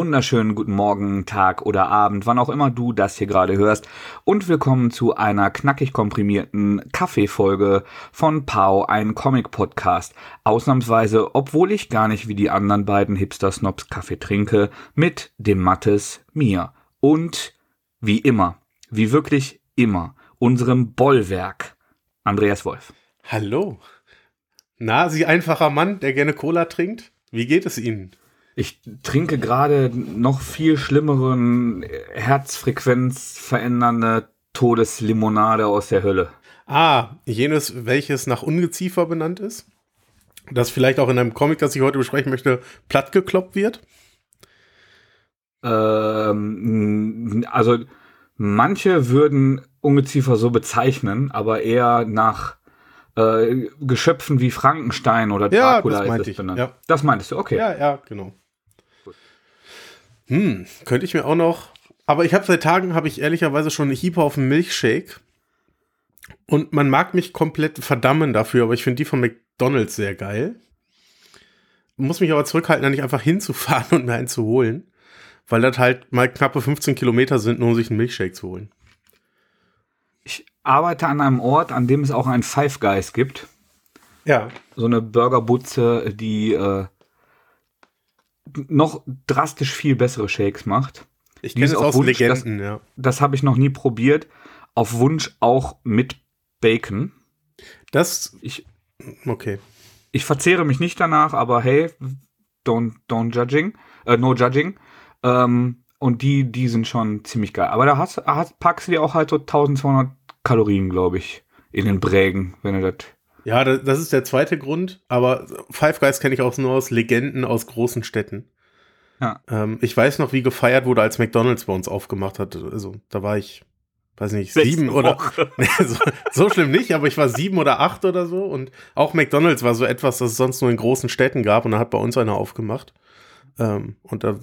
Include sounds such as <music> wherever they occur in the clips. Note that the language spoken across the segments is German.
Wunderschönen guten Morgen, Tag oder Abend, wann auch immer du das hier gerade hörst. Und willkommen zu einer knackig komprimierten Kaffeefolge von Pau, ein Comic-Podcast. Ausnahmsweise, obwohl ich gar nicht wie die anderen beiden Hipster-Snobs Kaffee trinke, mit dem Mattes mir. Und wie immer, wie wirklich immer, unserem Bollwerk, Andreas Wolf. Hallo. Na, Sie einfacher Mann, der gerne Cola trinkt? Wie geht es Ihnen? Ich trinke gerade noch viel schlimmeren, Herzfrequenz verändernde Todeslimonade aus der Hölle. Ah, jenes, welches nach Ungeziefer benannt ist? Das vielleicht auch in einem Comic, das ich heute besprechen möchte, plattgekloppt wird? Ähm, also manche würden Ungeziefer so bezeichnen, aber eher nach äh, Geschöpfen wie Frankenstein oder Dracula ja, das ist es ich. benannt. Ja. Das meintest du, okay. Ja, ja, genau. Hm, könnte ich mir auch noch. Aber ich habe seit Tagen, habe ich ehrlicherweise schon einen Hieper auf einen Milchshake. Und man mag mich komplett verdammen dafür, aber ich finde die von McDonalds sehr geil. Muss mich aber zurückhalten, da nicht einfach hinzufahren <laughs> und mir einen zu holen. Weil das halt mal knappe 15 Kilometer sind, nur um sich einen Milchshake zu holen. Ich arbeite an einem Ort, an dem es auch ein Five Guys gibt. Ja. So eine Burgerbutze, die äh, noch drastisch viel bessere Shakes macht. Ich kenne es aus Wunsch, Legenden, ja. Das habe ich noch nie probiert. Auf Wunsch auch mit Bacon. Das, Ich, okay. ich verzehre mich nicht danach, aber hey, don't, don't judging, äh, no judging. Ähm, und die, die sind schon ziemlich geil. Aber da hast, hast, packst du dir auch halt so 1200 Kalorien, glaube ich, in den Brägen, wenn du das. Ja, da- das ist der zweite Grund, aber Five Guys kenne ich auch nur aus Legenden aus großen Städten. Ja. Ähm, ich weiß noch, wie gefeiert wurde, als McDonalds bei uns aufgemacht hat. Also, da war ich, weiß nicht, Sechste sieben oder. <laughs> Nee, so, so schlimm nicht, aber ich war sieben oder acht oder so. Und auch McDonalds war so etwas, das es sonst nur in großen Städten gab. Und da hat bei uns einer aufgemacht. Ähm, und da,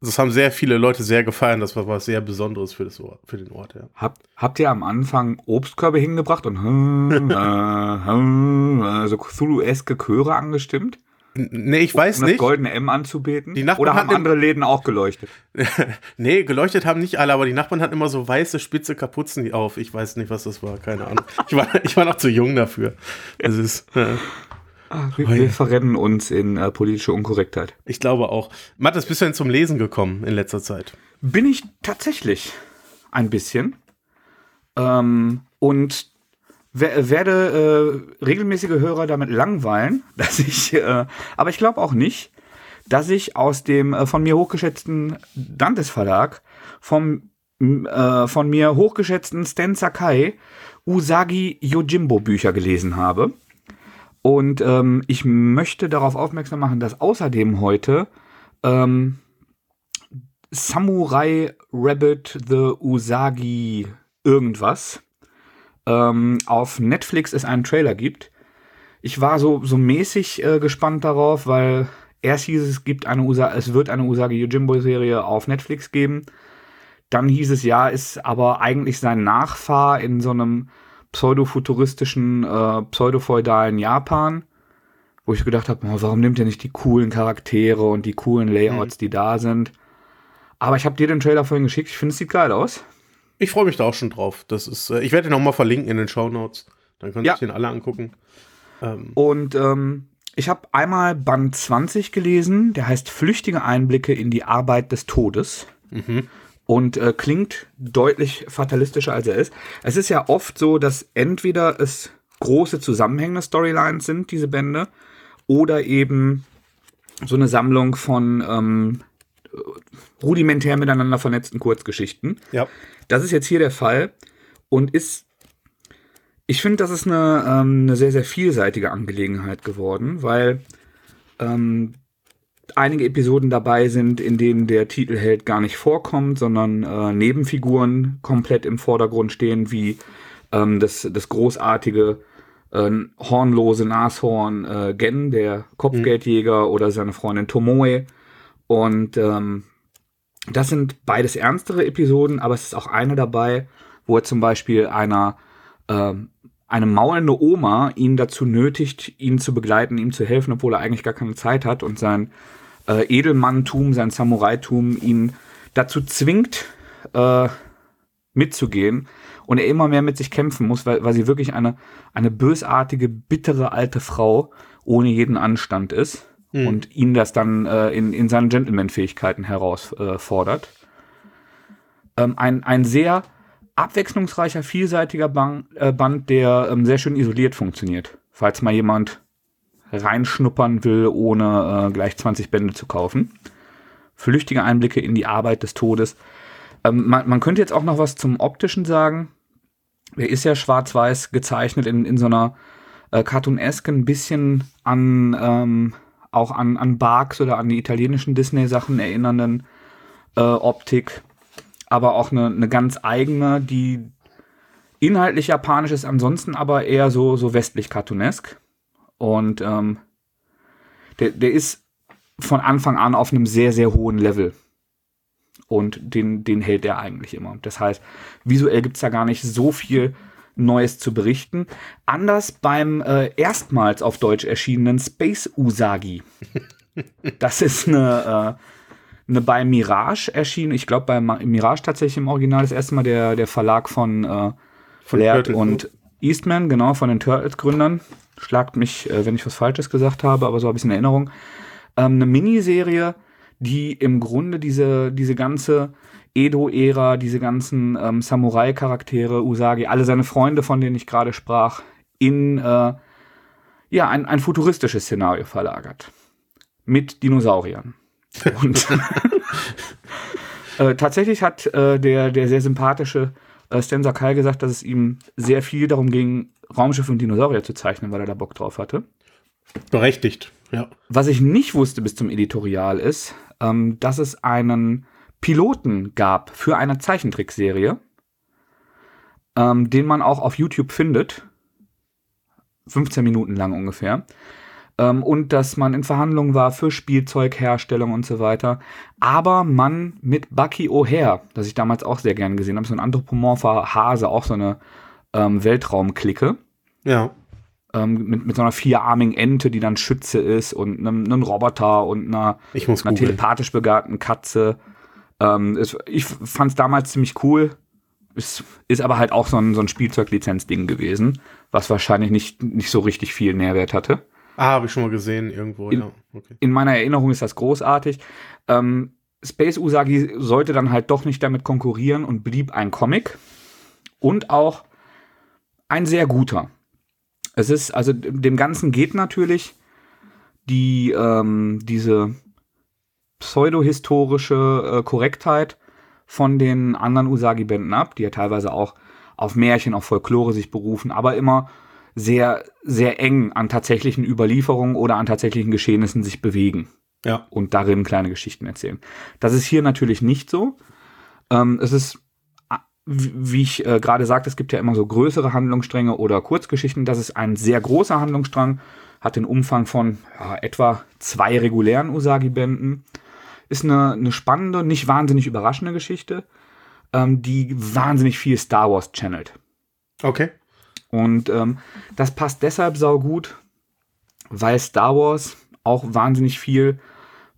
das haben sehr viele Leute sehr gefeiert. Das war was sehr Besonderes für, das Ort, für den Ort, ja. Hab, habt ihr am Anfang Obstkörbe hingebracht und hm, äh, hm, äh, so Cthulhu-eske Chöre angestimmt? Nee, ich weiß um das nicht. goldene M anzubeten? Die Nachbarn Oder haben andere Läden auch geleuchtet? <laughs> nee, geleuchtet haben nicht alle, aber die Nachbarn hatten immer so weiße, spitze Kapuzen auf. Ich weiß nicht, was das war, keine Ahnung. Ich war, <laughs> ich war noch zu jung dafür. Das ist, äh, Ah, wir, wir verrennen uns in äh, politische Unkorrektheit. ich glaube auch. Mathis, bist du denn zum Lesen gekommen in letzter Zeit? Bin ich tatsächlich ein bisschen. Ähm, und wer, werde äh, regelmäßige Hörer damit langweilen, <laughs> dass ich, äh, aber ich glaube auch nicht, dass ich aus dem äh, von mir hochgeschätzten Dantes Verlag vom äh, von mir hochgeschätzten Stan Sakai Usagi Yojimbo Bücher gelesen habe. Und ähm, ich möchte darauf aufmerksam machen, dass außerdem heute ähm, Samurai Rabbit the Usagi irgendwas ähm, auf Netflix es einen Trailer gibt. Ich war so, so mäßig äh, gespannt darauf, weil erst hieß es, gibt eine Usa es wird eine Usagi Yojimbo Serie auf Netflix geben. Dann hieß es, ja, ist aber eigentlich sein Nachfahr in so einem pseudofuturistischen, äh, pseudofeudalen Japan. Wo ich gedacht habe, oh, warum nimmt er nicht die coolen Charaktere und die coolen Layouts, die da sind? Aber ich habe dir den Trailer vorhin geschickt. Ich finde, es sieht geil aus. Ich freue mich da auch schon drauf. Das ist, äh, ich werde den auch mal verlinken in den Show Notes. Dann könnt ihr Ja. euch den alle angucken. Ähm, Und ähm, ich habe einmal Band 20 gelesen, der heißt Flüchtige Einblicke in die Arbeit des Todes. Und äh, klingt deutlich fatalistischer, als er ist. Es ist ja oft so, dass entweder es große zusammenhängende Storylines sind, diese Bände, oder eben so eine Sammlung von ähm, rudimentär miteinander vernetzten Kurzgeschichten. ja. Das ist jetzt hier der Fall und ist, ich finde, das ist eine, ähm, eine sehr, sehr vielseitige Angelegenheit geworden, weil ähm, einige Episoden dabei sind, in denen der Titelheld gar nicht vorkommt, sondern äh, Nebenfiguren komplett im Vordergrund stehen, wie ähm, das, das großartige äh, hornlose Nashorn äh, Gen, der Kopfgeldjäger, oder seine Freundin Tomoe. Und ähm, das sind beides ernstere Episoden, aber es ist auch eine dabei, wo er zum Beispiel einer ähm, eine maulende Oma ihn dazu nötigt, ihn zu begleiten, ihm zu helfen, obwohl er eigentlich gar keine Zeit hat und sein äh, Edelmanntum, sein Samuraitum ihn dazu zwingt, äh, mitzugehen und er immer mehr mit sich kämpfen muss, weil, weil sie wirklich eine, eine bösartige, bittere alte Frau ohne jeden Anstand ist mhm. und ihn das dann äh, in, in seinen Gentleman-Fähigkeiten herausfordert. Äh, ähm, ein, ein sehr abwechslungsreicher, vielseitiger Band, äh, Band der ähm, sehr schön isoliert funktioniert. Falls mal jemand reinschnuppern will, ohne äh, gleich 20 Bände zu kaufen. Flüchtige Einblicke in die Arbeit des Todes. Ähm, man, man, könnte jetzt auch noch was zum Optischen sagen. Er ist ja schwarz-weiß gezeichnet in, in so einer äh, cartoonesque, ein bisschen an ähm, auch an, an Barks oder an die italienischen Disney-Sachen erinnernden äh, Optik aber auch eine, eine ganz eigene, die inhaltlich japanisch ist, ansonsten aber eher so, so westlich cartoonesk. Und ähm, der, der ist von Anfang an auf einem sehr, sehr hohen Level. Und den, den hält er eigentlich immer. Das heißt, visuell gibt es da gar nicht so viel Neues zu berichten. Anders beim äh, erstmals auf Deutsch erschienenen Space Usagi. <laughs> Das ist eine, äh, eine bei Mirage erschienen. Ich glaube, bei Mirage tatsächlich im Original das erste Mal der, der Verlag von, äh, von Laird und ne? Eastman, genau, von den Turtles-Gründern. Schlagt mich, äh, wenn ich was Falsches gesagt habe, aber so habe ich es in Erinnerung. Ähm, eine Miniserie, die im Grunde diese, diese ganze Edo-Ära, diese ganzen ähm, Samurai-Charaktere, Usagi, alle seine Freunde, von denen ich gerade sprach, in äh, ja, ein, ein futuristisches Szenario verlagert. Mit Dinosauriern. Und <laughs> <laughs> äh, tatsächlich hat äh, der, der sehr sympathische Stan Sakai gesagt, dass es ihm sehr viel darum ging, Raumschiffe und Dinosaurier zu zeichnen, weil er da Bock drauf hatte. Berechtigt, ja. Was ich nicht wusste bis zum Editorial ist, ähm, dass es einen Piloten gab für eine Zeichentrickserie, ähm, den man auch auf YouTube findet. 15 Minuten lang ungefähr ähm, und dass man in Verhandlungen war für Spielzeugherstellung und so weiter. Aber man mit Bucky O'Hare, das ich damals auch sehr gern gesehen habe, so ein anthropomorpher Hase, auch so eine ähm, Weltraumklicke. Ja. Ähm, mit, mit so einer vierarmigen Ente, die dann Schütze ist und einem, einem Roboter und einer, einer telepathisch begabten Katze. Ähm, es, ich fand es damals ziemlich cool. Es ist aber halt auch so ein, so ein Spielzeuglizenzding gewesen, was wahrscheinlich nicht, nicht so richtig viel Nährwert hatte. Ah, habe ich schon mal gesehen irgendwo. In, ja. okay. in meiner Erinnerung ist das großartig. Ähm, Space Usagi sollte dann halt doch nicht damit konkurrieren und blieb ein Comic und auch ein sehr guter. Es ist, also dem Ganzen geht natürlich die, ähm, diese pseudohistorische äh, Korrektheit von den anderen Usagi-Bänden ab, die ja teilweise auch auf Märchen, auf Folklore sich berufen, aber immer sehr, sehr eng an tatsächlichen Überlieferungen oder an tatsächlichen Geschehnissen sich bewegen. Ja. Und darin kleine Geschichten erzählen. Das ist hier natürlich nicht so. Ähm, es ist, wie ich äh, gerade sagte, es gibt ja immer so größere Handlungsstränge oder Kurzgeschichten. Das ist ein sehr großer Handlungsstrang, hat den Umfang von ja, etwa zwei regulären Usagi-Bänden. Ist eine, eine spannende, nicht wahnsinnig überraschende Geschichte, ähm, die wahnsinnig viel Star Wars channelt. Okay. Und ähm, das passt deshalb saugut, weil Star Wars auch wahnsinnig viel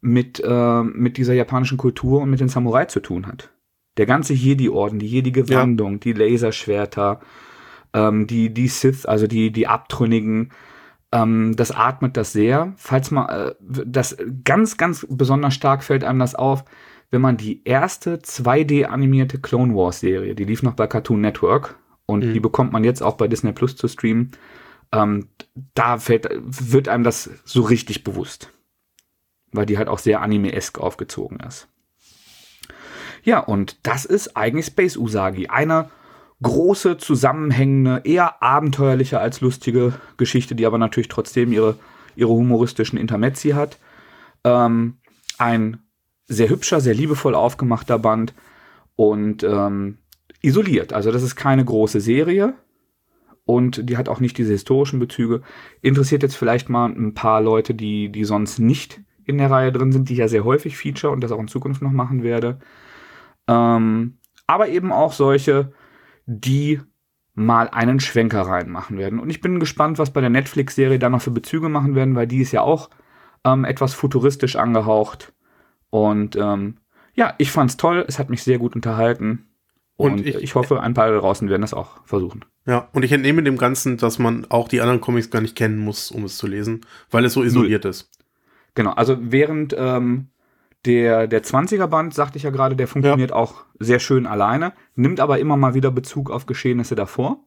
mit, äh, mit dieser japanischen Kultur und mit den Samurai zu tun hat. Der ganze Jedi-Orden, die Jedi-Gewandung, ja. die Laserschwerter, ähm, die, die Sith, also die, die Abtrünnigen, ähm, das atmet das sehr. Falls man, äh, das ganz, ganz besonders stark fällt einem das auf, wenn man die erste 2D-animierte Clone Wars-Serie, die lief noch bei Cartoon Network, und mhm. die bekommt man jetzt auch bei Disney Plus zu streamen. Ähm, da fällt, wird einem das so richtig bewusst. Weil die halt auch sehr anime-esk aufgezogen ist. Ja, und das ist eigentlich Space Usagi. Eine große, zusammenhängende, eher abenteuerliche als lustige Geschichte, die aber natürlich trotzdem ihre, ihre humoristischen Intermezzi hat. Ähm, ein sehr hübscher, sehr liebevoll aufgemachter Band und ähm, isoliert. Also das ist keine große Serie und die hat auch nicht diese historischen Bezüge. Interessiert jetzt vielleicht mal ein paar Leute, die, die sonst nicht in der Reihe drin sind, die ja sehr häufig feature und das auch in Zukunft noch machen werde. Ähm, aber eben auch solche, die mal einen Schwenker reinmachen werden. Und ich bin gespannt, was bei der Netflix-Serie da noch für Bezüge machen werden, weil die ist ja auch ähm, etwas futuristisch angehaucht. Und ähm, ja, ich fand's toll, es hat mich sehr gut unterhalten. Und, und ich, ich, hoffe, ein paar da draußen werden das auch versuchen. Ja, und ich entnehme dem Ganzen, dass man auch die anderen Comics gar nicht kennen muss, um es zu lesen, weil es so isoliert Null. ist. Genau, also während ähm, der, der 20er-Band, sagte ich ja gerade, der funktioniert ja. auch sehr schön alleine, nimmt aber immer mal wieder Bezug auf Geschehnisse davor.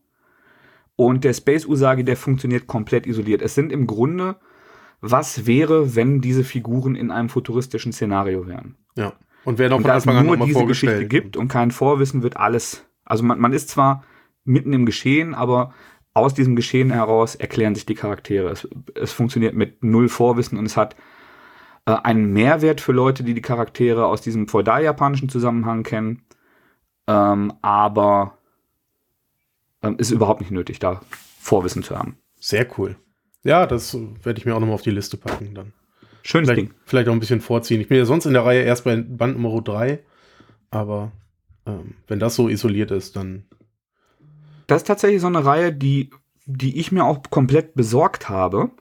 Und der Space Usagi, der funktioniert komplett isoliert. Es sind im Grunde, was wäre, wenn diese Figuren in einem futuristischen Szenario wären. Ja. Und wer noch von Anfang an nur diese Geschichte gibt und kein Vorwissen, wird alles. Also man, man ist zwar mitten im Geschehen, aber aus diesem Geschehen heraus erklären sich die Charaktere. Es, es funktioniert mit null Vorwissen und es hat äh, einen Mehrwert für Leute, die die Charaktere aus diesem feudal-japanischen Zusammenhang kennen. Ähm, aber ähm, ist überhaupt nicht nötig, da Vorwissen zu haben. Sehr cool. Ja, das werde ich mir auch nochmal auf die Liste packen dann. Schönes vielleicht, Ding. Vielleicht auch ein bisschen vorziehen. Ich bin ja sonst in der Reihe erst bei Band Nummer 3, aber ähm, wenn das so isoliert ist, dann. Das ist tatsächlich so eine Reihe, die, die ich mir auch komplett besorgt habe,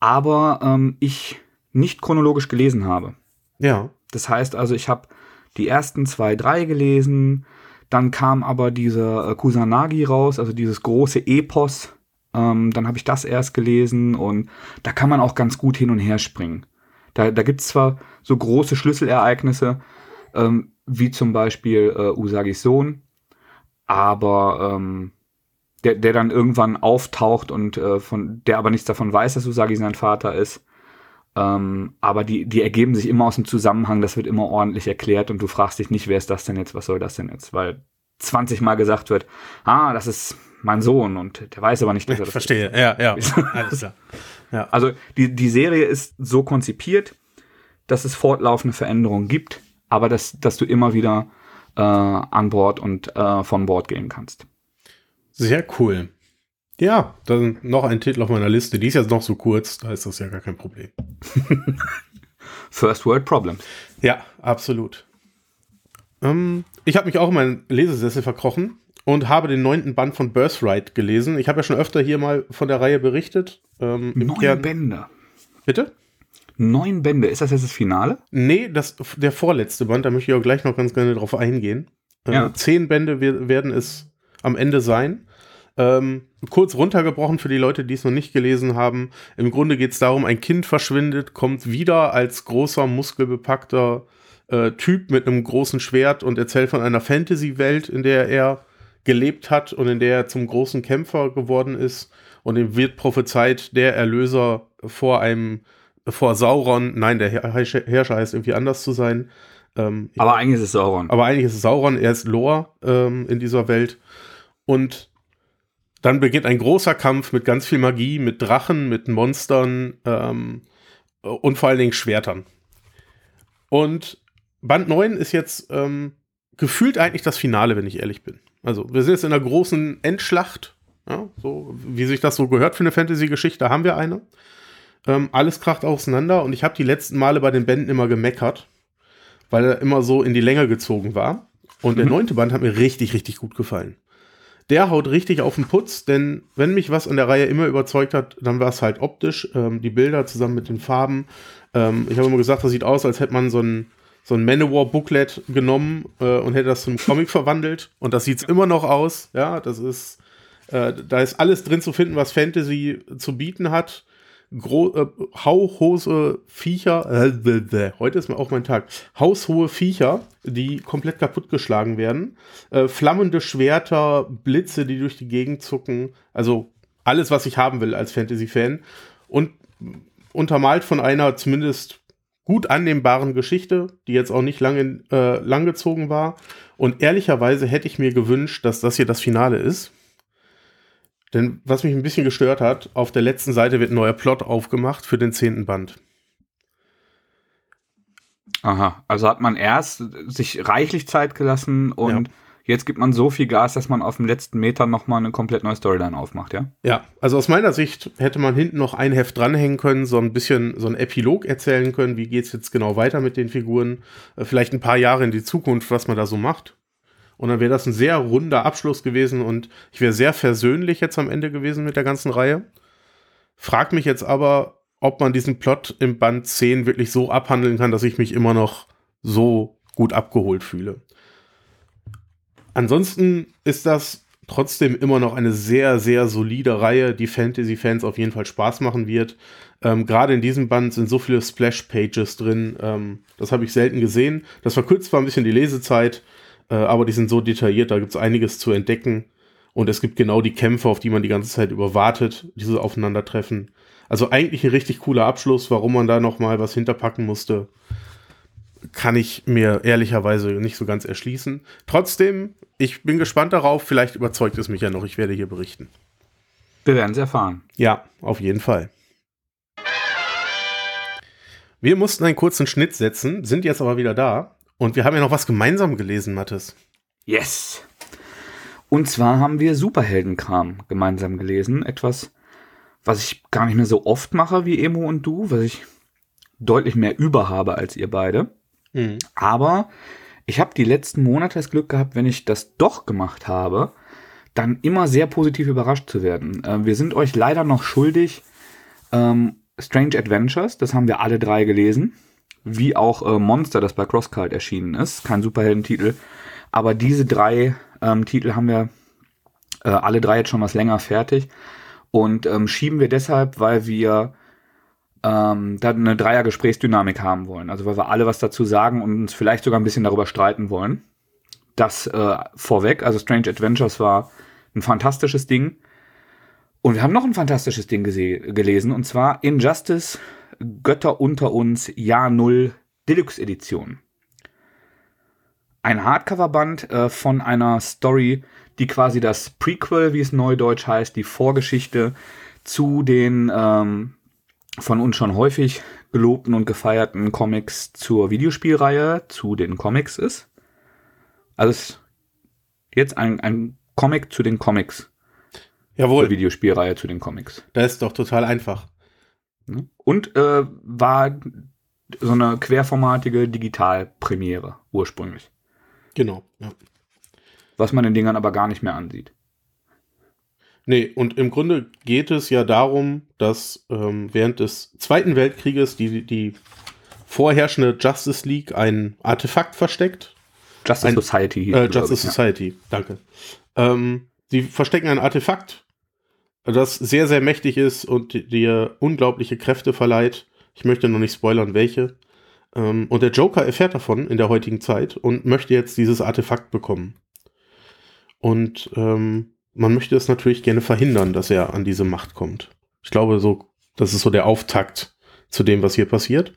aber ähm, ich nicht chronologisch gelesen habe. Ja. Das heißt also, ich habe die ersten zwei, drei gelesen, dann kam aber dieser äh, Kusanagi raus, also dieses große Epos. Ähm, dann habe ich das erst gelesen und da kann man auch ganz gut hin und her springen. Da, da gibt es zwar so große Schlüsselereignisse, ähm, wie zum Beispiel äh, Usagis Sohn, aber ähm, der, der dann irgendwann auftaucht und äh, von der aber nichts davon weiß, dass Usagi sein Vater ist. Ähm, aber die, die ergeben sich immer aus dem Zusammenhang, das wird immer ordentlich erklärt und du fragst dich nicht, wer ist das denn jetzt, was soll das denn jetzt? Weil 20 Mal gesagt wird, ah, das ist mein Sohn und der weiß aber nicht, dass er das Verstehe, ist. ja, ja, <laughs> alles klar. Ja. Also die, die Serie ist so konzipiert, dass es fortlaufende Veränderungen gibt, aber dass, dass du immer wieder äh, an Bord und äh, von Bord gehen kannst. Sehr cool. Ja, dann noch ein Titel auf meiner Liste. Die ist jetzt noch so kurz, da ist das ja gar kein Problem. <laughs> First World Problem. Ja, absolut. Ähm, ich habe mich auch in meinen Lesesessel verkrochen und habe den neunten Band von Birthright gelesen. Ich habe ja schon öfter hier mal von der Reihe berichtet. Ähm, Neun Kern Bände. Bitte? Neun Bände. Ist das jetzt das Finale? Nee, das, der vorletzte Band. Da möchte ich auch gleich noch ganz gerne drauf eingehen. Äh, ja. Zehn Bände werden es am Ende sein. Ähm, kurz runtergebrochen für die Leute, die es noch nicht gelesen haben. Im Grunde geht es darum, ein Kind verschwindet, kommt wieder als großer, muskelbepackter äh, Typ mit einem großen Schwert und erzählt von einer Fantasy-Welt, in der er gelebt hat und in der er zum großen Kämpfer geworden ist. Und ihm wird prophezeit, der Erlöser vor einem, vor Sauron, nein, der Herrscher heißt irgendwie anders zu sein. Ähm, aber eigentlich ist es Sauron. Aber eigentlich ist es Sauron, er ist Lor ähm, in dieser Welt. Und dann beginnt ein großer Kampf mit ganz viel Magie, mit Drachen, mit Monstern ähm, und vor allen Dingen Schwertern. Und Band 9 ist jetzt ähm, gefühlt eigentlich das Finale, wenn ich ehrlich bin. Also, wir sind jetzt in einer großen Endschlacht. Ja, so wie sich das so gehört für eine Fantasy-Geschichte, haben wir eine. Ähm, alles kracht auseinander und ich habe die letzten Male bei den Bänden immer gemeckert, weil er immer so in die Länge gezogen war. Und der <laughs> neunte Band hat mir richtig, richtig gut gefallen der haut richtig auf den Putz, denn wenn mich was an der Reihe immer überzeugt hat, dann war es halt optisch, ähm, die Bilder zusammen mit den Farben. Ähm, ich habe immer gesagt, das sieht aus, als hätte man so ein, so ein Manowar-Booklet genommen äh, und hätte das zum Comic verwandelt. Und das sieht es immer noch aus. Ja, das ist, äh, da ist alles drin zu finden, was Fantasy zu bieten hat. Gro äh, hauchhose Viecher, äh, <laughs> heute ist auch mein Tag, haushohe Viecher, die komplett kaputtgeschlagen werden, äh, flammende Schwerter, Blitze, die durch die Gegend zucken, also alles, was ich haben will als Fantasy-Fan. Und untermalt von einer zumindest gut annehmbaren Geschichte, die jetzt auch nicht lange äh, langgezogen war. Und ehrlicherweise hätte ich mir gewünscht, dass das hier das Finale ist. Denn was mich ein bisschen gestört hat, auf der letzten Seite wird ein neuer Plot aufgemacht für den zehnten Band. Aha, also hat man erst sich reichlich Zeit gelassen und ja. Jetzt gibt man so viel Gas, dass man auf dem letzten Meter nochmal eine komplett neue Storyline aufmacht, ja? Ja, also aus meiner Sicht hätte man hinten noch ein Heft dranhängen können, so ein bisschen so ein Epilog erzählen können, wie geht es jetzt genau weiter mit den Figuren, äh, vielleicht ein paar Jahre in die Zukunft, was man da so macht. Und dann wäre das ein sehr runder Abschluss gewesen und ich wäre sehr versöhnlich jetzt am Ende gewesen mit der ganzen Reihe. Frag mich jetzt aber, ob man diesen Plot im Band 10 wirklich so abhandeln kann, dass ich mich immer noch so gut abgeholt fühle. Ansonsten ist das trotzdem immer noch eine sehr, sehr solide Reihe, die Fantasy-Fans auf jeden Fall Spaß machen wird. Ähm, Gerade in diesem Band sind so viele Splash-Pages drin. Ähm, das habe ich selten gesehen. Das verkürzt zwar ein bisschen die Lesezeit, äh, aber die sind so detailliert, da gibt es einiges zu entdecken. Und es gibt genau die Kämpfe, auf die man die ganze Zeit überwartet, diese Aufeinandertreffen. Also eigentlich ein richtig cooler Abschluss, warum man da noch mal was hinterpacken musste kann ich mir ehrlicherweise nicht so ganz erschließen. Trotzdem, ich bin gespannt darauf. Vielleicht überzeugt es mich ja noch. Ich werde hier berichten. Wir werden es erfahren. Ja, auf jeden Fall. Wir mussten einen kurzen Schnitt setzen, sind jetzt aber wieder da. Und wir haben ja noch was gemeinsam gelesen, Mathis. Yes. Und zwar haben wir Superheldenkram gemeinsam gelesen. Etwas, was ich gar nicht mehr so oft mache wie Emo und du, was ich deutlich mehr über habe als ihr beide. Mhm. Aber ich habe die letzten Monate das Glück gehabt, wenn ich das doch gemacht habe, dann immer sehr positiv überrascht zu werden. Äh, wir sind euch leider noch schuldig. Ähm, Strange Adventures, das haben wir alle drei gelesen. Wie auch äh, Monster, das bei CrossCult erschienen ist. Kein Superheldentitel. Aber diese drei ähm, Titel haben wir äh, alle drei jetzt schon was länger fertig. Und ähm, schieben wir deshalb, weil wir ähm, da eine Dreier-Gesprächsdynamik haben wollen. Also weil wir alle was dazu sagen und uns vielleicht sogar ein bisschen darüber streiten wollen. Das äh, vorweg, also Strange Adventures war ein fantastisches Ding. Und wir haben noch ein fantastisches Ding gelesen, und zwar Injustice Götter unter uns Jahr Null Deluxe Edition. Ein Hardcover-Band äh, von einer Story, die quasi das Prequel, wie es neudeutsch heißt, die Vorgeschichte zu den ähm, von uns schon häufig gelobten und gefeierten Comics zur Videospielreihe zu den Comics ist. Also jetzt ein, ein Comic zu den Comics. Jawohl. Zur Videospielreihe zu den Comics. Das ist doch total einfach. Ne? Und äh, war so eine querformatige Digitalpremiere ursprünglich. Genau, ja. Was man den Dingern aber gar nicht mehr ansieht. Nee, und im Grunde geht es ja darum, dass ähm, während des Zweiten Weltkrieges die, die vorherrschende Justice League ein Artefakt versteckt. Justice ein, Society. Äh, Justice ich, Society, ja. danke. Ähm, die verstecken ein Artefakt, das sehr, sehr mächtig ist und dir unglaubliche Kräfte verleiht. Ich möchte noch nicht spoilern, welche. Ähm, und der Joker erfährt davon in der heutigen Zeit und möchte jetzt dieses Artefakt bekommen. Und ähm, man möchte es natürlich gerne verhindern, dass er an diese Macht kommt. Ich glaube, so, das ist so der Auftakt zu dem, was hier passiert.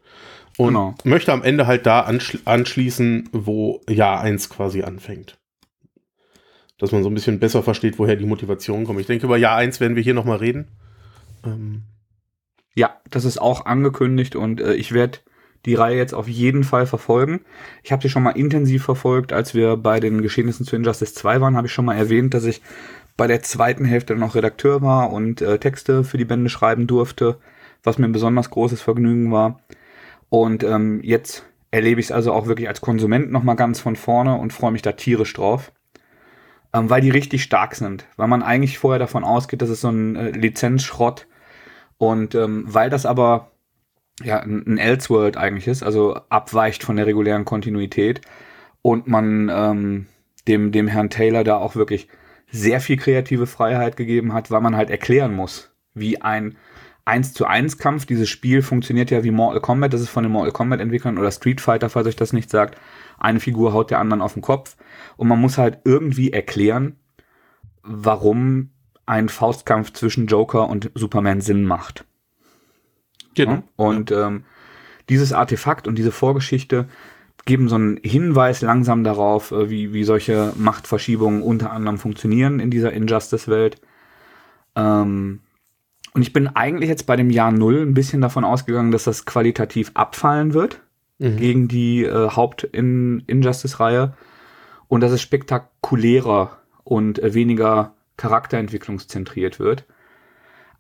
Und genau. möchte am Ende halt da anschli anschließen, wo Jahr 1 quasi anfängt. Dass man so ein bisschen besser versteht, woher die Motivation kommt. Ich denke, über Jahr 1 werden wir hier nochmal reden. Ähm. Ja, das ist auch angekündigt und äh, ich werde die Reihe jetzt auf jeden Fall verfolgen. Ich habe sie schon mal intensiv verfolgt, als wir bei den Geschehnissen zu Injustice 2 waren, habe ich schon mal erwähnt, dass ich bei der zweiten Hälfte noch Redakteur war und äh, Texte für die Bände schreiben durfte, was mir ein besonders großes Vergnügen war. Und ähm, jetzt erlebe ich es also auch wirklich als Konsument nochmal ganz von vorne und freue mich da tierisch drauf. Ähm, weil die richtig stark sind. Weil man eigentlich vorher davon ausgeht, dass es so ein äh, Lizenzschrott und ähm, weil das aber ja ein, ein Elseworld eigentlich ist, also abweicht von der regulären Kontinuität und man ähm, dem, dem Herrn Taylor da auch wirklich sehr viel kreative Freiheit gegeben hat, weil man halt erklären muss, wie ein 1 zu 1 Kampf, dieses Spiel funktioniert ja wie Mortal Kombat, das ist von den Mortal Kombat Entwicklern oder Street Fighter, falls euch das nicht sagt. Eine Figur haut der anderen auf den Kopf und man muss halt irgendwie erklären, warum ein Faustkampf zwischen Joker und Superman Sinn macht. Genau. Und ähm, dieses Artefakt und diese Vorgeschichte geben so einen Hinweis langsam darauf, äh, wie, wie solche Machtverschiebungen unter anderem funktionieren in dieser Injustice-Welt. Ähm, und ich bin eigentlich jetzt bei dem Jahr Null ein bisschen davon ausgegangen, dass das qualitativ abfallen wird mhm. gegen die äh, Haupt-Injustice-Reihe und dass es spektakulärer und äh, weniger charakterentwicklungszentriert wird.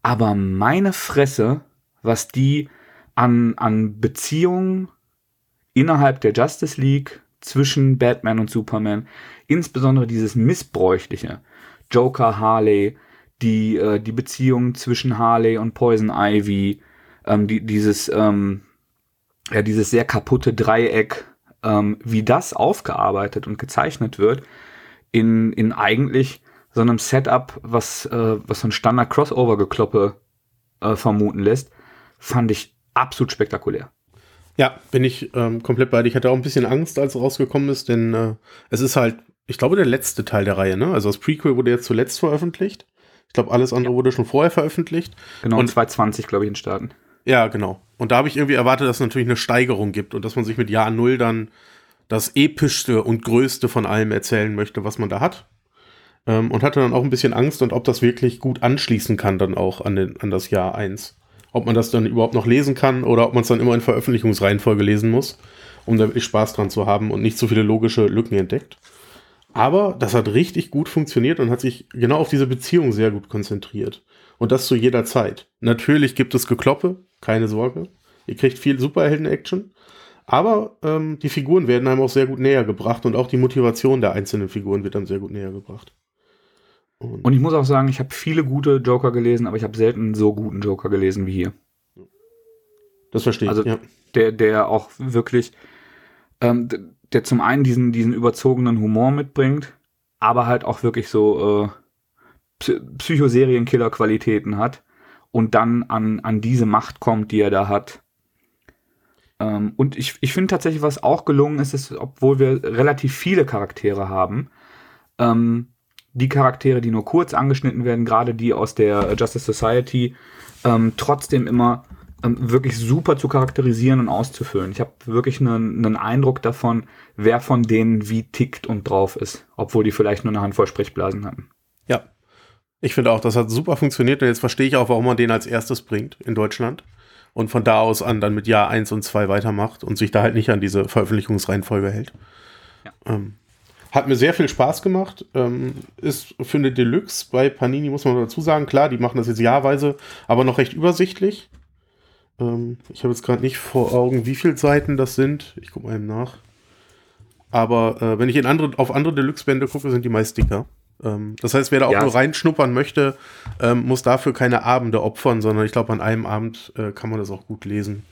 Aber meine Fresse, was die an, an Beziehungen innerhalb der Justice League zwischen Batman und Superman, insbesondere dieses missbräuchliche Joker Harley, die, äh, die Beziehung zwischen Harley und Poison Ivy, ähm, die, dieses, ähm, ja, dieses sehr kaputte Dreieck, ähm, wie das aufgearbeitet und gezeichnet wird, in, in eigentlich so einem Setup, was, äh, was so ein Standard-Crossover-Gekloppe äh, vermuten lässt, fand ich absolut spektakulär. Ja, bin ich ähm, komplett bei dir. Ich hatte auch ein bisschen Angst, als es rausgekommen ist, denn äh, es ist halt, ich glaube, der letzte Teil der Reihe, ne? Also das Prequel wurde jetzt zuletzt veröffentlicht. Ich glaube, alles andere wurde schon vorher veröffentlicht. Genau, und 2020, glaube ich, in Staaten. Ja, genau. Und da habe ich irgendwie erwartet, dass es natürlich eine Steigerung gibt und dass man sich mit Jahr Null dann das epischste und größte von allem erzählen möchte, was man da hat. Ähm, und hatte dann auch ein bisschen Angst und ob das wirklich gut anschließen kann dann auch an, den, an das Jahr 1. Ob man das dann überhaupt noch lesen kann oder ob man es dann immer in Veröffentlichungsreihenfolge lesen muss, um da wirklich Spaß dran zu haben und nicht so viele logische Lücken entdeckt. Aber das hat richtig gut funktioniert und hat sich genau auf diese Beziehung sehr gut konzentriert. Und das zu jeder Zeit. Natürlich gibt es Gekloppe, keine Sorge. Ihr kriegt viel Superhelden-Action. Aber ähm, die Figuren werden einem auch sehr gut näher gebracht und auch die Motivation der einzelnen Figuren wird einem sehr gut näher gebracht. Und, und ich muss auch sagen, ich habe viele gute Joker gelesen, aber ich habe selten so guten Joker gelesen wie hier. Das verstehe ich, also, ja. Der, der auch wirklich, ähm, der zum einen diesen, diesen überzogenen Humor mitbringt, aber halt auch wirklich so äh, Psychoserienkiller-Qualitäten hat und dann an, an diese Macht kommt, die er da hat. Ähm, und ich, ich finde tatsächlich, was auch gelungen ist, ist, obwohl wir relativ viele Charaktere haben, ähm, die Charaktere, die nur kurz angeschnitten werden, gerade die aus der Justice Society, ähm, trotzdem immer ähm, wirklich super zu charakterisieren und auszufüllen. Ich habe wirklich einen, einen Eindruck davon, wer von denen wie tickt und drauf ist, obwohl die vielleicht nur eine Handvoll Sprechblasen hatten. Ja, ich finde auch, das hat super funktioniert und jetzt verstehe ich auch, warum man den als erstes bringt in Deutschland und von da aus an dann mit Jahr 1 und 2 weitermacht und sich da halt nicht an diese Veröffentlichungsreihenfolge hält. Ja. Ähm, hat mir sehr viel Spaß gemacht. Ähm, ist für eine Deluxe bei Panini, muss man dazu sagen, klar, die machen das jetzt jahrweise, aber noch recht übersichtlich. Ähm, ich habe jetzt gerade nicht vor Augen, wie viele Seiten das sind. Ich gucke mal eben nach. Aber äh, wenn ich in andere, auf andere Deluxe-Bände gucke, sind die meist dicker. Ähm, das heißt, wer da auch ja. nur reinschnuppern möchte, ähm, muss dafür keine Abende opfern, sondern ich glaube, an einem Abend äh, kann man das auch gut lesen.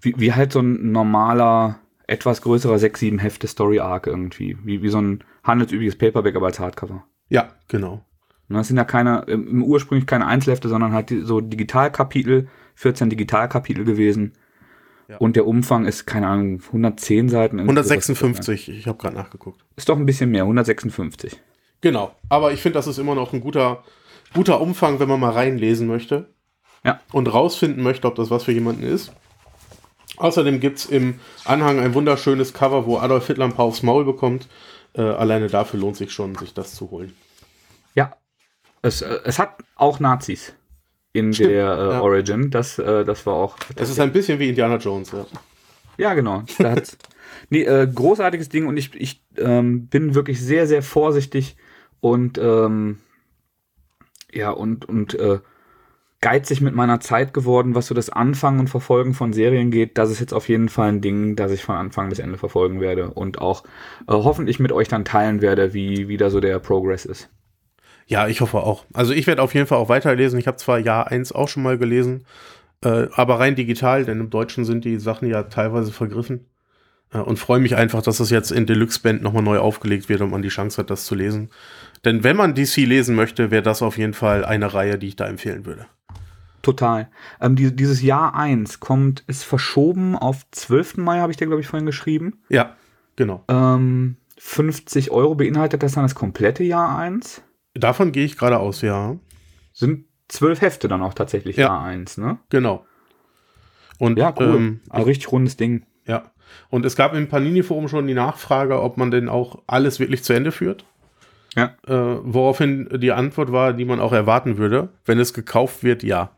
Wie, wie halt so ein normaler, etwas größerer 6-7 Hefte Story Arc irgendwie. Wie, wie so ein handelsübliches Paperback, aber als Hardcover. Ja, genau. Und das sind ja keine, im ursprünglich keine Einzelhefte, sondern halt so Digitalkapitel, 14 Digitalkapitel gewesen. Ja. Und der Umfang ist, keine Ahnung, 110 Seiten. 156, ich habe gerade nachgeguckt. Ist doch ein bisschen mehr, 156. Genau, aber ich finde, das ist immer noch ein guter, guter Umfang, wenn man mal reinlesen möchte. Ja. Und rausfinden möchte, ob das was für jemanden ist. Außerdem gibt es im Anhang ein wunderschönes Cover, wo Adolf Hitler ein paar aufs Maul bekommt. Äh, alleine dafür lohnt sich schon, sich das zu holen. Ja, es, äh, es hat auch Nazis in Stimmt, der äh, ja. Origin. Das, äh, das war auch. Es ist ein bisschen wie Indiana Jones, ja. Ja, genau. <laughs> nee, äh, großartiges Ding und ich, ich ähm, bin wirklich sehr, sehr vorsichtig und ähm, ja, und, und äh, geizig mit meiner Zeit geworden, was so das Anfangen und Verfolgen von Serien geht. Das ist jetzt auf jeden Fall ein Ding, das ich von Anfang bis Ende verfolgen werde und auch äh, hoffentlich mit euch dann teilen werde, wie, wie da so der Progress ist. Ja, ich hoffe auch. Also ich werde auf jeden Fall auch weiterlesen. Ich habe zwar Jahr 1 auch schon mal gelesen, äh, aber rein digital, denn im Deutschen sind die Sachen ja teilweise vergriffen. Äh, und freue mich einfach, dass das jetzt in Deluxe Band nochmal neu aufgelegt wird und man die Chance hat, das zu lesen. Denn wenn man DC lesen möchte, wäre das auf jeden Fall eine Reihe, die ich da empfehlen würde. Total. Ähm, die, dieses Jahr 1 kommt, ist verschoben auf 12. Mai, habe ich dir, glaube ich, vorhin geschrieben. Ja, genau. Ähm, 50 Euro beinhaltet das dann das komplette Jahr 1? Davon gehe ich gerade aus, ja. Sind zwölf Hefte dann auch tatsächlich ja. Jahr 1, ne? Genau. Und, ja, cool. Ähm, Ein richtig rundes Ding. Ja. Und es gab im Panini-Forum schon die Nachfrage, ob man denn auch alles wirklich zu Ende führt. Ja. Äh, woraufhin die Antwort war, die man auch erwarten würde. Wenn es gekauft wird, ja.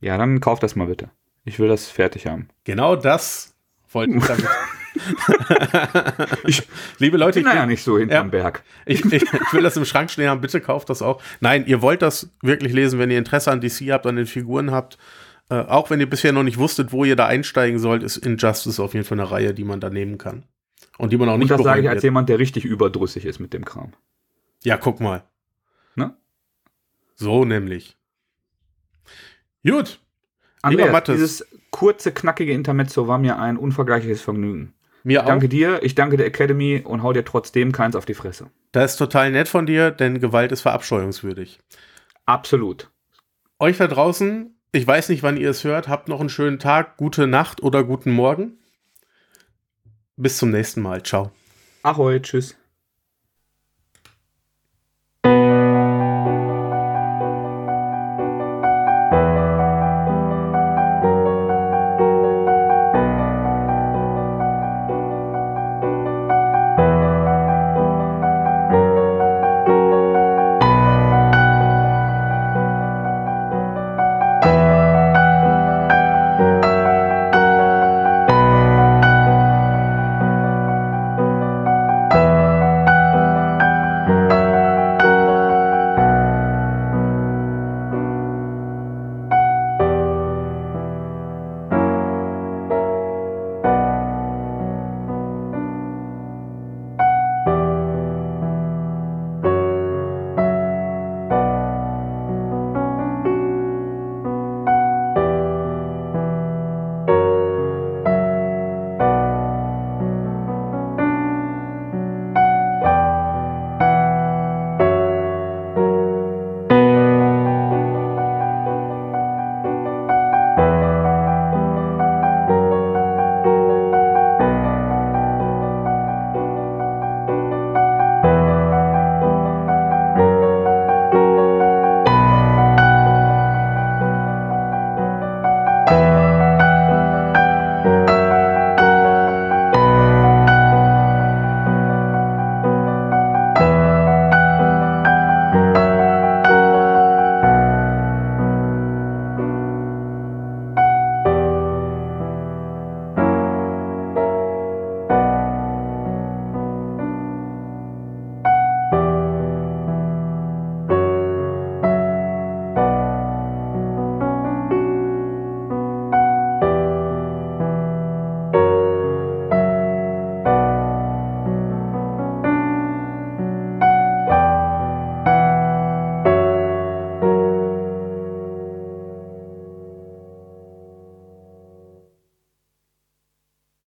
Ja, dann kauf das mal bitte. Ich will das fertig haben. Genau das wollte ich damit. <laughs> ich, Liebe Leute, ich bin ja nicht so hinterm ja, Berg. Ich, ich, ich, will das im Schrank stehen haben, bitte kauft das auch. Nein, ihr wollt das wirklich lesen, wenn ihr Interesse an DC habt, an den Figuren habt. Äh, auch wenn ihr bisher noch nicht wusstet, wo ihr da einsteigen sollt, ist Injustice auf jeden Fall eine Reihe, die man da nehmen kann. Und die man auch nicht Und das sage ich als jemand, der richtig überdrüssig ist mit dem Kram. Ja, guck mal. Ne? So nämlich. Gut. Andreas, Mattes. dieses kurze, knackige Intermezzo war mir ein unvergleichliches Vergnügen. Mir Ich danke auch. dir, ich danke der Academy und hau dir trotzdem keins auf die Fresse. Das ist total nett von dir, denn Gewalt ist verabscheuungswürdig. Absolut. Euch da draußen, ich weiß nicht, wann ihr es hört, habt noch einen schönen Tag, gute Nacht oder guten Morgen. Bis zum nächsten Mal. Ciao. Ahoi, tschüss.